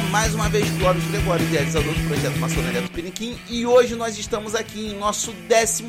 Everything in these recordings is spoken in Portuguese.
mais uma vez Clóvis Gregório, idealizador do projeto Maçonaria Tupiniquim, e hoje nós estamos aqui em nosso 12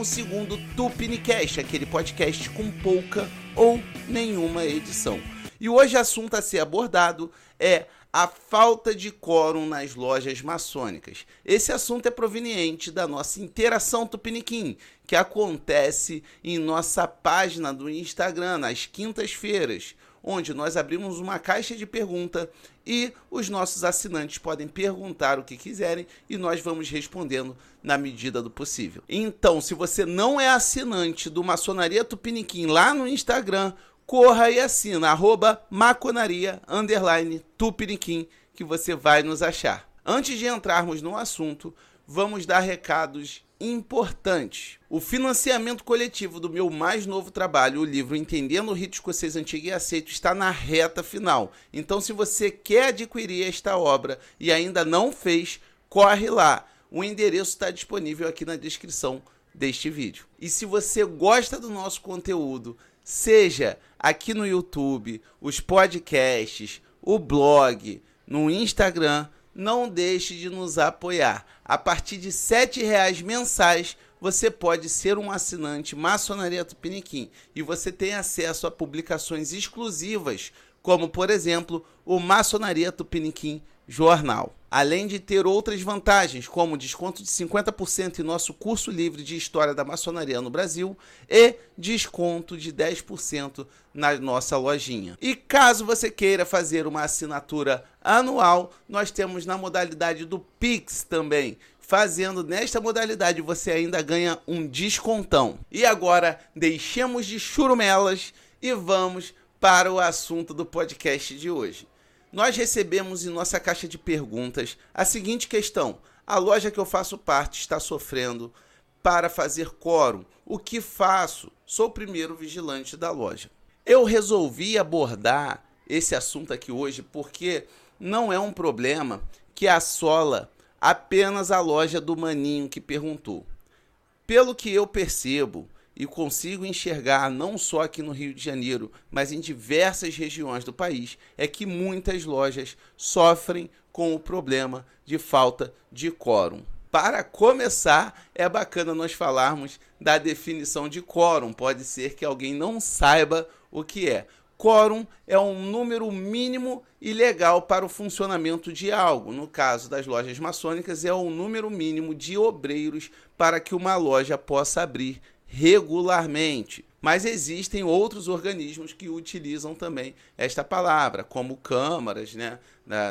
Tupinicast, aquele podcast com pouca ou nenhuma edição. E hoje o assunto a ser abordado é a falta de quórum nas lojas maçônicas. Esse assunto é proveniente da nossa interação Tupiniquim, que acontece em nossa página do Instagram nas quintas-feiras, onde nós abrimos uma caixa de pergunta e os nossos assinantes podem perguntar o que quiserem e nós vamos respondendo na medida do possível. Então, se você não é assinante do Maçonaria Tupiniquim lá no Instagram, corra e assina, arroba maconaria, underline, tupiniquim, que você vai nos achar. Antes de entrarmos no assunto, vamos dar recados importantes. O financiamento coletivo do meu mais novo trabalho, o livro Entendendo o Rito Escocês Antigo e Aceito, está na reta final. Então, se você quer adquirir esta obra e ainda não fez, corre lá. O endereço está disponível aqui na descrição deste vídeo. E se você gosta do nosso conteúdo, seja aqui no YouTube, os podcasts, o blog, no Instagram, não deixe de nos apoiar. A partir de R$ reais mensais, você pode ser um assinante Maçonaria Tupiniquim e você tem acesso a publicações exclusivas, como por exemplo o Maçonaria Tupiniquim Jornal além de ter outras vantagens, como desconto de 50% em nosso curso livre de História da Maçonaria no Brasil e desconto de 10% na nossa lojinha. E caso você queira fazer uma assinatura anual, nós temos na modalidade do Pix também. Fazendo nesta modalidade você ainda ganha um descontão. E agora deixemos de churumelas e vamos para o assunto do podcast de hoje. Nós recebemos em nossa caixa de perguntas a seguinte questão: a loja que eu faço parte está sofrendo para fazer quórum. O que faço? Sou o primeiro vigilante da loja. Eu resolvi abordar esse assunto aqui hoje porque não é um problema que assola apenas a loja do maninho que perguntou. Pelo que eu percebo, e consigo enxergar não só aqui no Rio de Janeiro, mas em diversas regiões do país, é que muitas lojas sofrem com o problema de falta de quórum. Para começar, é bacana nós falarmos da definição de quórum. Pode ser que alguém não saiba o que é. Quórum é um número mínimo e legal para o funcionamento de algo. No caso das lojas maçônicas, é o número mínimo de obreiros para que uma loja possa abrir regularmente. Mas existem outros organismos que utilizam também esta palavra, como câmaras, né,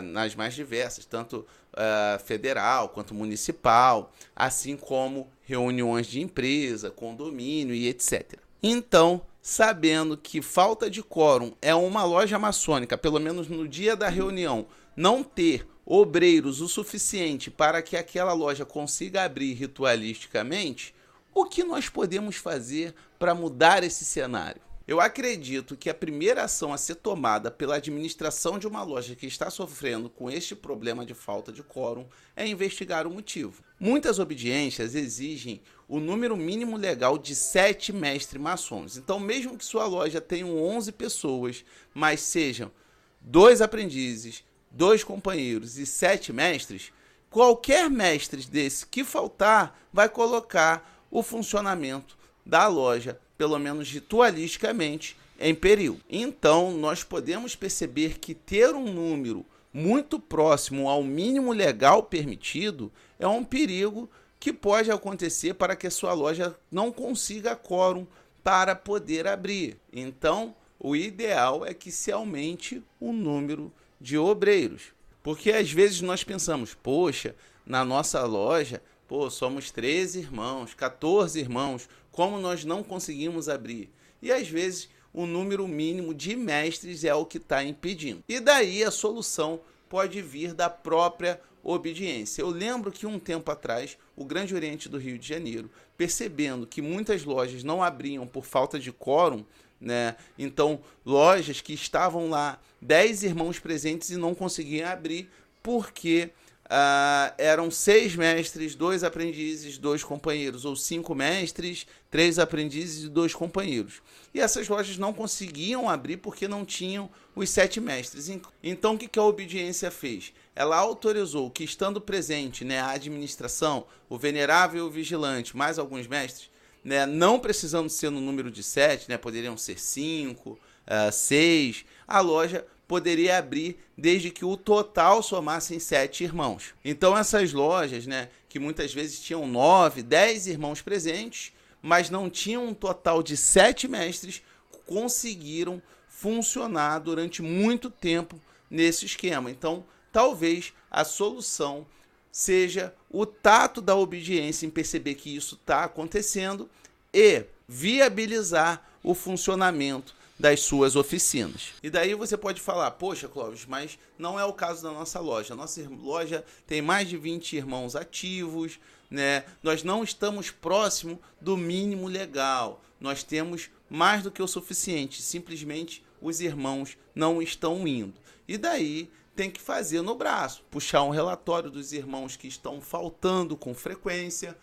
nas mais diversas, tanto uh, federal quanto municipal, assim como reuniões de empresa, condomínio e etc. Então, sabendo que falta de quórum é uma loja maçônica, pelo menos no dia da reunião, não ter obreiros o suficiente para que aquela loja consiga abrir ritualisticamente, o que nós podemos fazer para mudar esse cenário? Eu acredito que a primeira ação a ser tomada pela administração de uma loja que está sofrendo com este problema de falta de quórum é investigar o motivo. Muitas obediências exigem o número mínimo legal de sete mestres maçons. Então, mesmo que sua loja tenha 11 pessoas, mas sejam dois aprendizes, dois companheiros e sete mestres, qualquer mestre desse que faltar vai colocar o funcionamento da loja, pelo menos ritualisticamente, em perigo. Então, nós podemos perceber que ter um número muito próximo ao mínimo legal permitido é um perigo que pode acontecer para que a sua loja não consiga quórum para poder abrir. Então, o ideal é que se aumente o número de obreiros. Porque às vezes nós pensamos, poxa, na nossa loja Pô, somos 13 irmãos, 14 irmãos, como nós não conseguimos abrir? E às vezes o número mínimo de mestres é o que está impedindo. E daí a solução pode vir da própria obediência. Eu lembro que um tempo atrás, o Grande Oriente do Rio de Janeiro, percebendo que muitas lojas não abriam por falta de quórum, né? Então, lojas que estavam lá, 10 irmãos presentes e não conseguiam abrir porque uh, eram seis mestres, dois aprendizes, dois companheiros, ou cinco mestres, três aprendizes e dois companheiros. E essas lojas não conseguiam abrir porque não tinham os sete mestres. Então, o que a obediência fez? Ela autorizou que, estando presente né, a administração, o venerável vigilante, mais alguns mestres, né, não precisando ser no número de sete, né, poderiam ser cinco, uh, seis, a loja poderia abrir desde que o total somasse em sete irmãos. Então essas lojas, né, que muitas vezes tinham nove, dez irmãos presentes, mas não tinham um total de sete mestres, conseguiram funcionar durante muito tempo nesse esquema. Então, talvez a solução seja o tato da obediência em perceber que isso está acontecendo e viabilizar o funcionamento das suas oficinas. E daí você pode falar, poxa, Clóvis, mas não é o caso da nossa loja. Nossa loja tem mais de 20 irmãos ativos, né? Nós não estamos próximo do mínimo legal. Nós temos mais do que o suficiente. Simplesmente os irmãos não estão indo. E daí tem que fazer no braço, puxar um relatório dos irmãos que estão faltando com frequência,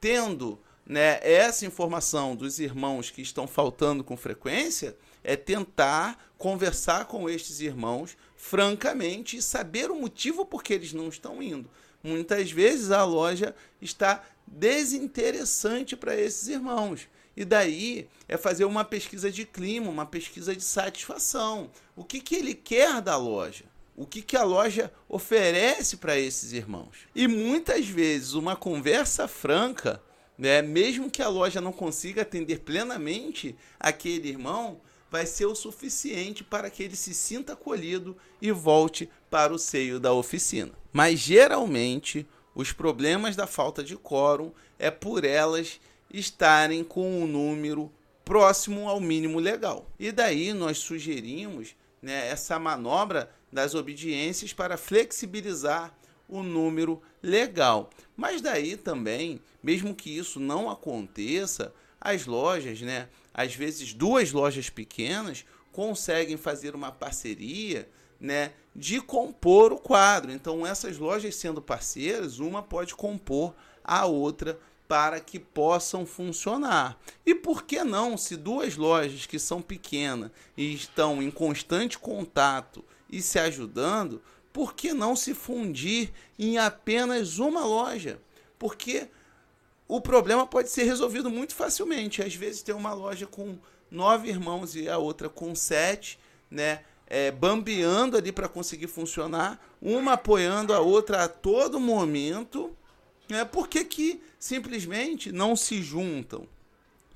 tendo né, essa informação dos irmãos que estão faltando com frequência, é tentar conversar com estes irmãos francamente e saber o motivo por que eles não estão indo. Muitas vezes a loja está desinteressante para esses irmãos. E daí é fazer uma pesquisa de clima, uma pesquisa de satisfação. O que, que ele quer da loja? O que, que a loja oferece para esses irmãos? E muitas vezes uma conversa franca, né, mesmo que a loja não consiga atender plenamente aquele irmão, vai ser o suficiente para que ele se sinta acolhido e volte para o seio da oficina. Mas geralmente os problemas da falta de quórum é por elas estarem com um número próximo ao mínimo legal. E daí nós sugerimos né, essa manobra das obediências para flexibilizar o número legal. Mas daí também, mesmo que isso não aconteça, as lojas, né, às vezes duas lojas pequenas conseguem fazer uma parceria, né, de compor o quadro. Então essas lojas sendo parceiras, uma pode compor a outra para que possam funcionar. E por que não, se duas lojas que são pequenas e estão em constante contato e se ajudando, por que não se fundir em apenas uma loja? Porque o problema pode ser resolvido muito facilmente. Às vezes tem uma loja com nove irmãos e a outra com sete, né? É, bambeando ali para conseguir funcionar, uma apoiando a outra a todo momento. Né? Por que, que simplesmente não se juntam?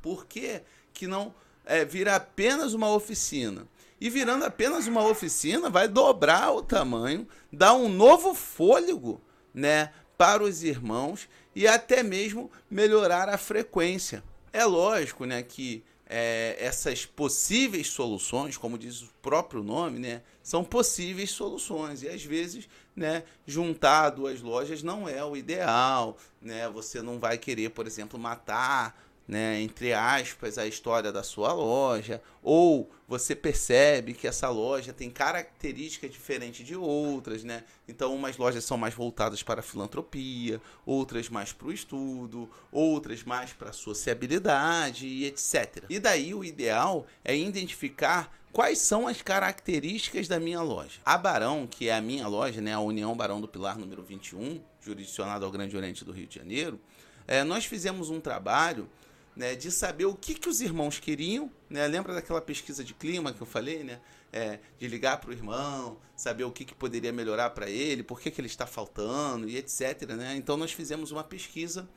Por que, que não é, vira apenas uma oficina? E virando apenas uma oficina, vai dobrar o tamanho, dar um novo fôlego né, para os irmãos e até mesmo melhorar a frequência. É lógico né, que é, essas possíveis soluções, como diz o próprio nome, né, são possíveis soluções e às vezes, né, juntar duas lojas não é o ideal, né? Você não vai querer, por exemplo, matar né, entre aspas, a história da sua loja, ou você percebe que essa loja tem características diferentes de outras, né? Então, umas lojas são mais voltadas para a filantropia, outras mais para o estudo, outras mais para a sociabilidade e etc. E daí o ideal é identificar quais são as características da minha loja. A Barão, que é a minha loja, né, a União Barão do Pilar número 21, jurisdicionada ao Grande Oriente do Rio de Janeiro, é, nós fizemos um trabalho né, de saber o que, que os irmãos queriam. Né? Lembra daquela pesquisa de clima que eu falei, né? É, de ligar para o irmão, saber o que, que poderia melhorar para ele, por que, que ele está faltando e etc. Né? Então nós fizemos uma pesquisa.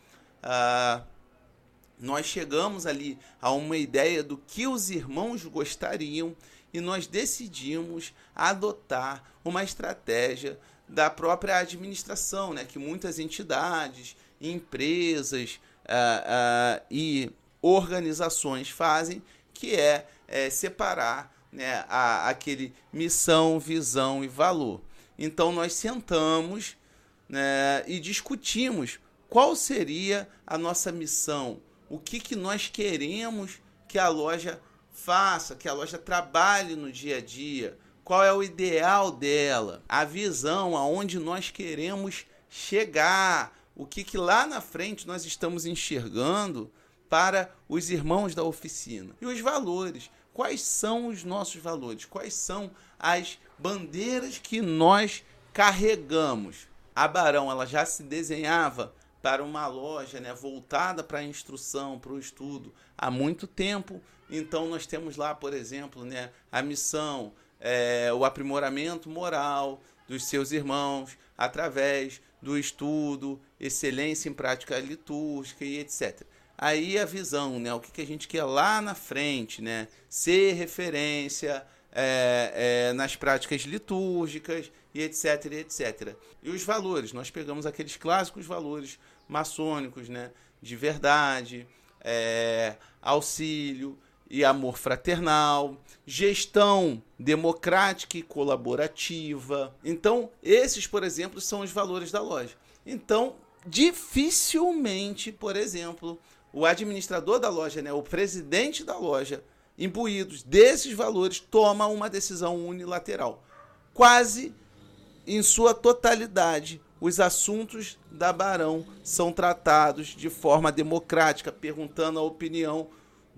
Ah, nós chegamos ali a uma ideia do que os irmãos gostariam e nós decidimos adotar uma estratégia da própria administração, né? que muitas entidades, empresas, uh, uh, e organizações fazem, que é, é separar né, a, aquele missão, visão e valor. Então nós sentamos né, e discutimos qual seria a nossa missão, o que, que nós queremos que a loja faça, que a loja trabalhe no dia a dia, qual é o ideal dela, a visão, aonde nós queremos chegar, o que, que lá na frente nós estamos enxergando para os irmãos da oficina. E os valores. Quais são os nossos valores? Quais são as bandeiras que nós carregamos? A Barão ela já se desenhava para uma loja né, voltada para a instrução, para o estudo, há muito tempo. Então, nós temos lá, por exemplo, né, a missão, é, o aprimoramento moral dos seus irmãos através do estudo, excelência em prática litúrgica e etc. Aí a visão, né, o que, que a gente quer lá na frente, né, ser referência é, é, nas práticas litúrgicas e etc, e etc. E os valores, nós pegamos aqueles clássicos valores maçônicos, né? De verdade, é, auxílio e amor fraternal, gestão democrática e colaborativa. Então, esses, por exemplo, são os valores da loja. Então, dificilmente, por exemplo, o administrador da loja, né, o presidente da loja, imbuídos desses valores, toma uma decisão unilateral. Quase em sua totalidade, os assuntos da Barão são tratados de forma democrática, perguntando a opinião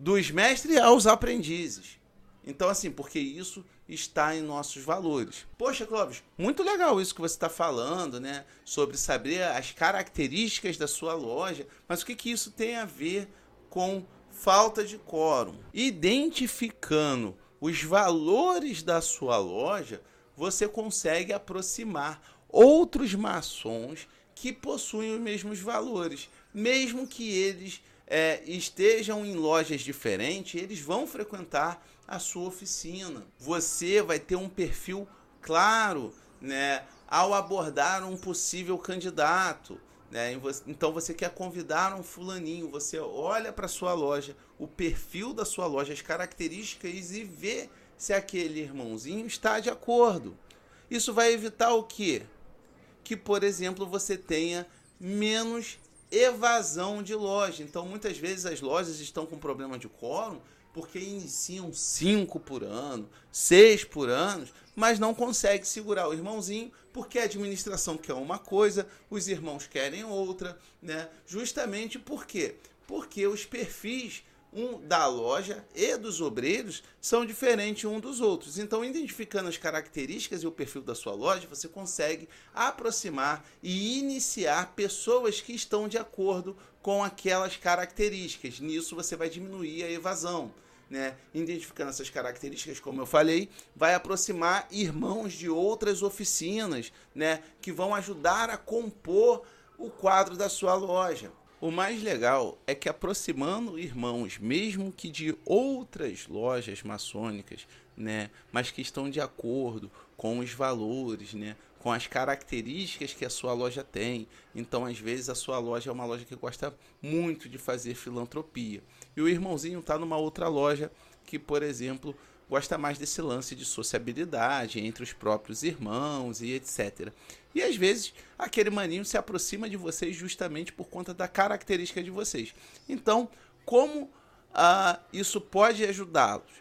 dos mestres aos aprendizes. Então, assim, porque isso está em nossos valores. Poxa, Clóvis, muito legal isso que você está falando, né? Sobre saber as características da sua loja, mas o que, que isso tem a ver com falta de quórum? Identificando os valores da sua loja, você consegue aproximar outros maçons que possuem os mesmos valores. Mesmo que eles é, estejam em lojas diferentes, eles vão frequentar a sua oficina. Você vai ter um perfil claro né, ao abordar um possível candidato. Né? Então você quer convidar um fulaninho, você olha para sua loja, o perfil da sua loja, as características e vê se aquele irmãozinho está de acordo. Isso vai evitar o quê? que, por exemplo, você tenha menos evasão de loja. Então, muitas vezes as lojas estão com problema de quórum porque iniciam cinco por ano, seis por ano, mas não consegue segurar o irmãozinho porque a administração quer uma coisa, os irmãos querem outra, né? Justamente por quê? Porque os perfis um da loja e dos obreiros são diferentes um dos outros. Então, identificando as características e o perfil da sua loja, você consegue aproximar e iniciar pessoas que estão de acordo com aquelas características. Nisso você vai diminuir a evasão. Né? Identificando essas características, como eu falei, vai aproximar irmãos de outras oficinas, né? Que vão ajudar a compor o quadro da sua loja. O mais legal é que aproximando irmãos, mesmo que de outras lojas maçônicas, né, mas que estão de acordo com os valores, né, com as características que a sua loja tem. Então, às vezes, a sua loja é uma loja que gosta muito de fazer filantropia. E o irmãozinho está numa outra loja que, por exemplo, gosta mais desse lance de sociabilidade entre os próprios irmãos e etc. E às vezes aquele maninho se aproxima de vocês justamente por conta da característica de vocês. Então, como ah, isso pode ajudá-los?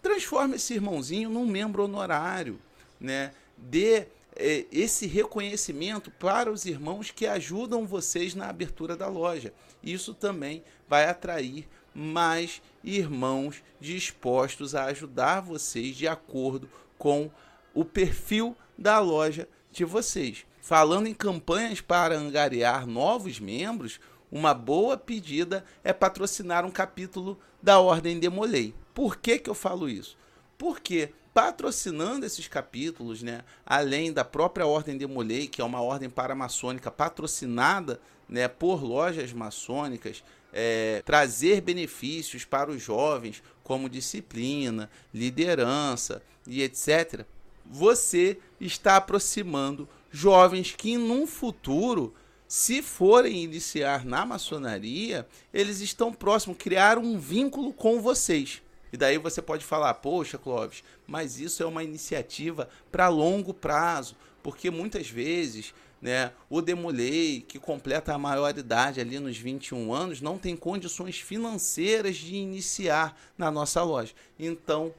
Transforme esse irmãozinho num membro honorário, né? Dê eh, esse reconhecimento para os irmãos que ajudam vocês na abertura da loja. Isso também vai atrair mais irmãos dispostos a ajudar vocês de acordo com o perfil da loja de vocês. Falando em campanhas para angariar novos membros, uma boa pedida é patrocinar um capítulo da Ordem Demolei. Por que, que eu falo isso? Porque patrocinando esses capítulos, né, além da própria Ordem Demolei, que é uma ordem paramaçônica patrocinada né, por lojas maçônicas, é, trazer benefícios para os jovens, como disciplina, liderança e etc., você está aproximando jovens que, num futuro, se forem iniciar na maçonaria, eles estão próximos, criar um vínculo com vocês. E daí você pode falar, poxa, Clóvis, mas isso é uma iniciativa para longo prazo, porque muitas vezes né, o Demolei, que completa a maioridade ali nos 21 anos, não tem condições financeiras de iniciar na nossa loja. Então,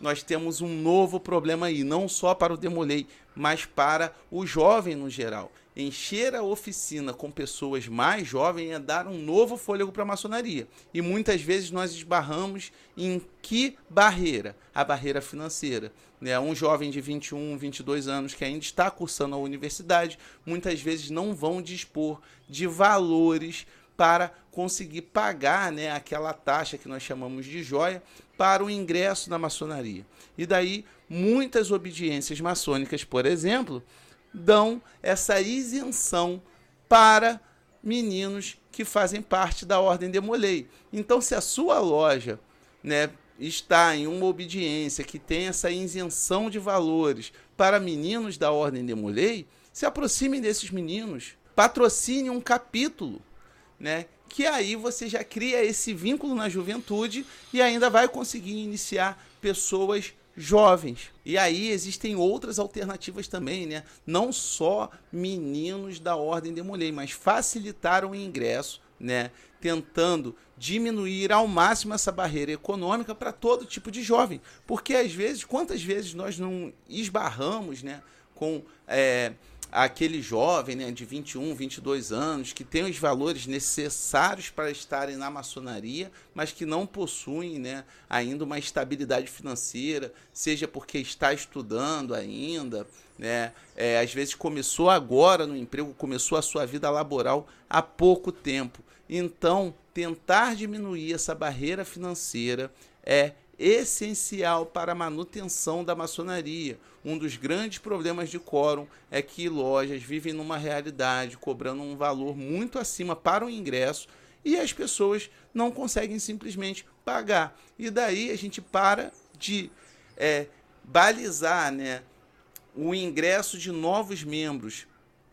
nós temos um novo problema aí, não só para o Demolei, mas para o jovem no geral. Encher a oficina com pessoas mais jovens é dar um novo fôlego para a maçonaria. E muitas vezes nós esbarramos em que barreira? A barreira financeira. Né? Um jovem de 21, 22 anos que ainda está cursando a universidade, muitas vezes não vão dispor de valores para conseguir pagar né, aquela taxa que nós chamamos de joia para o ingresso na maçonaria. E daí, muitas obediências maçônicas, por exemplo, dão essa isenção para meninos que fazem parte da ordem de Molay. Então, se a sua loja né, está em uma obediência que tem essa isenção de valores para meninos da ordem de Molay, se aproximem desses meninos, patrocine um capítulo, né? Que aí você já cria esse vínculo na juventude e ainda vai conseguir iniciar pessoas jovens. E aí existem outras alternativas também, né? Não só meninos da ordem de mulher, mas facilitar o ingresso, né? Tentando diminuir ao máximo essa barreira econômica para todo tipo de jovem. Porque às vezes, quantas vezes nós não esbarramos, né? Com. É, aquele jovem né, de 21, 22 anos que tem os valores necessários para estarem na maçonaria, mas que não possuem né, ainda uma estabilidade financeira, seja porque está estudando ainda, né, é, às vezes começou agora no emprego, começou a sua vida laboral há pouco tempo. Então, tentar diminuir essa barreira financeira é essencial para a manutenção da maçonaria. Um dos grandes problemas de quórum é que lojas vivem numa realidade cobrando um valor muito acima para o ingresso e as pessoas não conseguem simplesmente pagar. E daí a gente para de é, balizar né, o ingresso de novos membros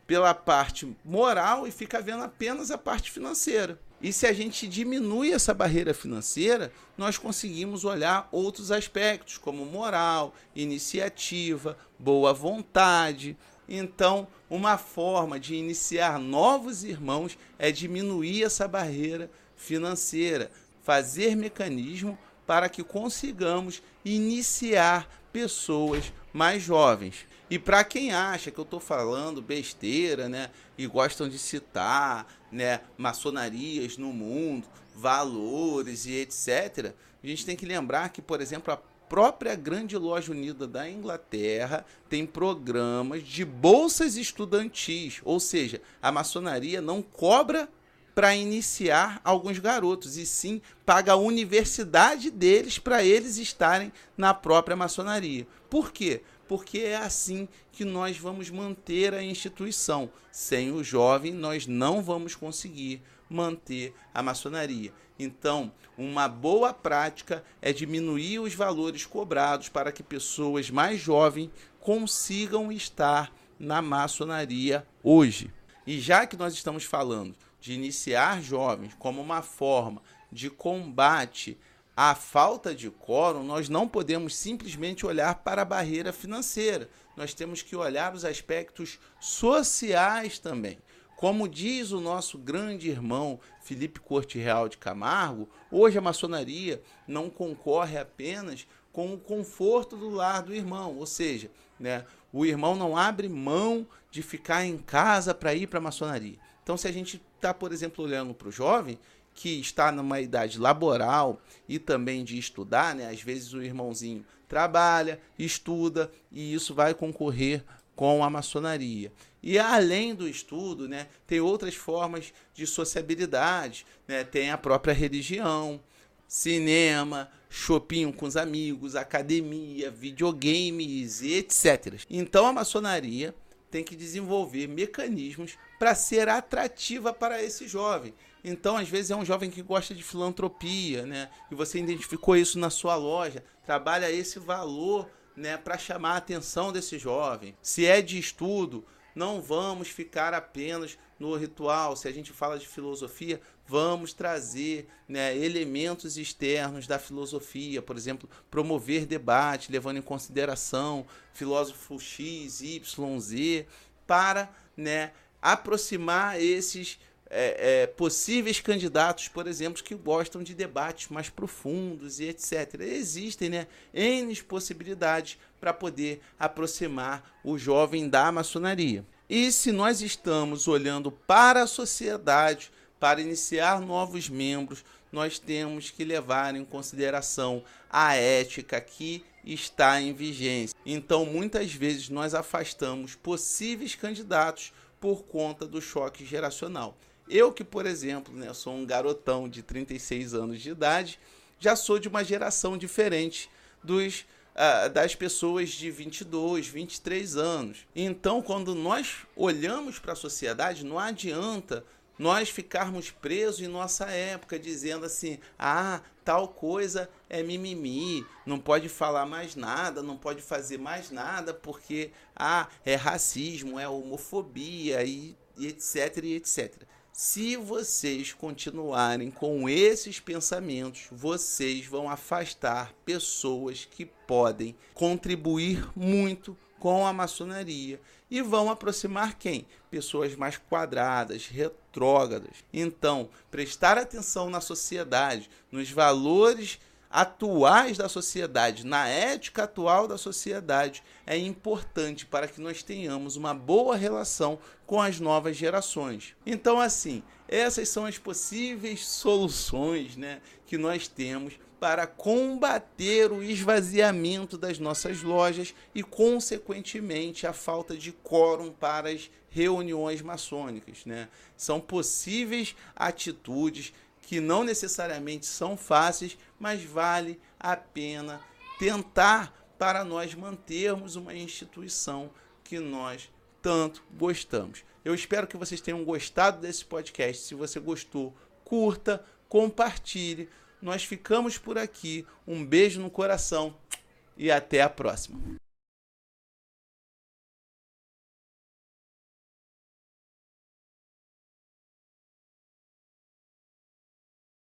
pela parte moral e fica vendo apenas a parte financeira. E se a gente diminui essa barreira financeira, nós conseguimos olhar outros aspectos, como moral, iniciativa, boa vontade. Então, uma forma de iniciar novos irmãos é diminuir essa barreira financeira, fazer mecanismo para que consigamos iniciar pessoas mais jovens. E para quem acha que eu estou falando besteira, né, e gostam de citar, né, maçonarias no mundo, valores e etc, a gente tem que lembrar que, por exemplo, a própria Grande Loja Unida da Inglaterra tem programas de bolsas estudantis, ou seja, a maçonaria não cobra para iniciar alguns garotos, e sim paga a universidade deles para eles estarem na própria maçonaria. Por quê? Porque é assim que nós vamos manter a instituição. Sem o jovem, nós não vamos conseguir manter a maçonaria. Então, uma boa prática é diminuir os valores cobrados para que pessoas mais jovens consigam estar na maçonaria hoje. E já que nós estamos falando de iniciar jovens como uma forma de combate a falta de quórum, nós não podemos simplesmente olhar para a barreira financeira. Nós temos que olhar os aspectos sociais também. Como diz o nosso grande irmão Felipe Corte Real de Camargo, hoje a maçonaria não concorre apenas com o conforto do lar do irmão, ou seja, né, o irmão não abre mão de ficar em casa para ir para a maçonaria. Então, se a gente está, por exemplo, olhando para o jovem, que está numa idade laboral e também de estudar, né? Às vezes o irmãozinho trabalha, estuda e isso vai concorrer com a maçonaria. E além do estudo, né, tem outras formas de sociabilidade, né? Tem a própria religião, cinema, shopping com os amigos, academia, videogames e etc. Então a maçonaria tem que desenvolver mecanismos para ser atrativa para esse jovem. Então, às vezes, é um jovem que gosta de filantropia, né? E você identificou isso na sua loja, trabalha esse valor, né, para chamar a atenção desse jovem. Se é de estudo, não vamos ficar apenas no ritual. Se a gente fala de filosofia, vamos trazer né, elementos externos da filosofia, por exemplo, promover debate, levando em consideração filósofo X, Y, Z, para né, aproximar esses é, é, possíveis candidatos, por exemplo, que gostam de debates mais profundos e etc. Existem né, N possibilidades para poder aproximar o jovem da maçonaria. E se nós estamos olhando para a sociedade, para iniciar novos membros, nós temos que levar em consideração a ética que está em vigência. Então, muitas vezes, nós afastamos possíveis candidatos por conta do choque geracional. Eu que, por exemplo, né, sou um garotão de 36 anos de idade, já sou de uma geração diferente dos uh, das pessoas de 22, 23 anos. Então, quando nós olhamos para a sociedade, não adianta nós ficarmos presos em nossa época dizendo assim: "Ah, tal coisa é mimimi, não pode falar mais nada, não pode fazer mais nada porque ah, é racismo, é homofobia e, e etc e etc". Se vocês continuarem com esses pensamentos, vocês vão afastar pessoas que podem contribuir muito com a maçonaria e vão aproximar quem? Pessoas mais quadradas, retrógradas. Então, prestar atenção na sociedade, nos valores atuais da sociedade, na ética atual da sociedade, é importante para que nós tenhamos uma boa relação com as novas gerações. Então, assim, essas são as possíveis soluções né, que nós temos para combater o esvaziamento das nossas lojas e, consequentemente, a falta de quórum para as reuniões maçônicas. Né? São possíveis atitudes que não necessariamente são fáceis, mas vale a pena tentar para nós mantermos uma instituição que nós tanto gostamos. Eu espero que vocês tenham gostado desse podcast. Se você gostou, curta, compartilhe. Nós ficamos por aqui. Um beijo no coração e até a próxima.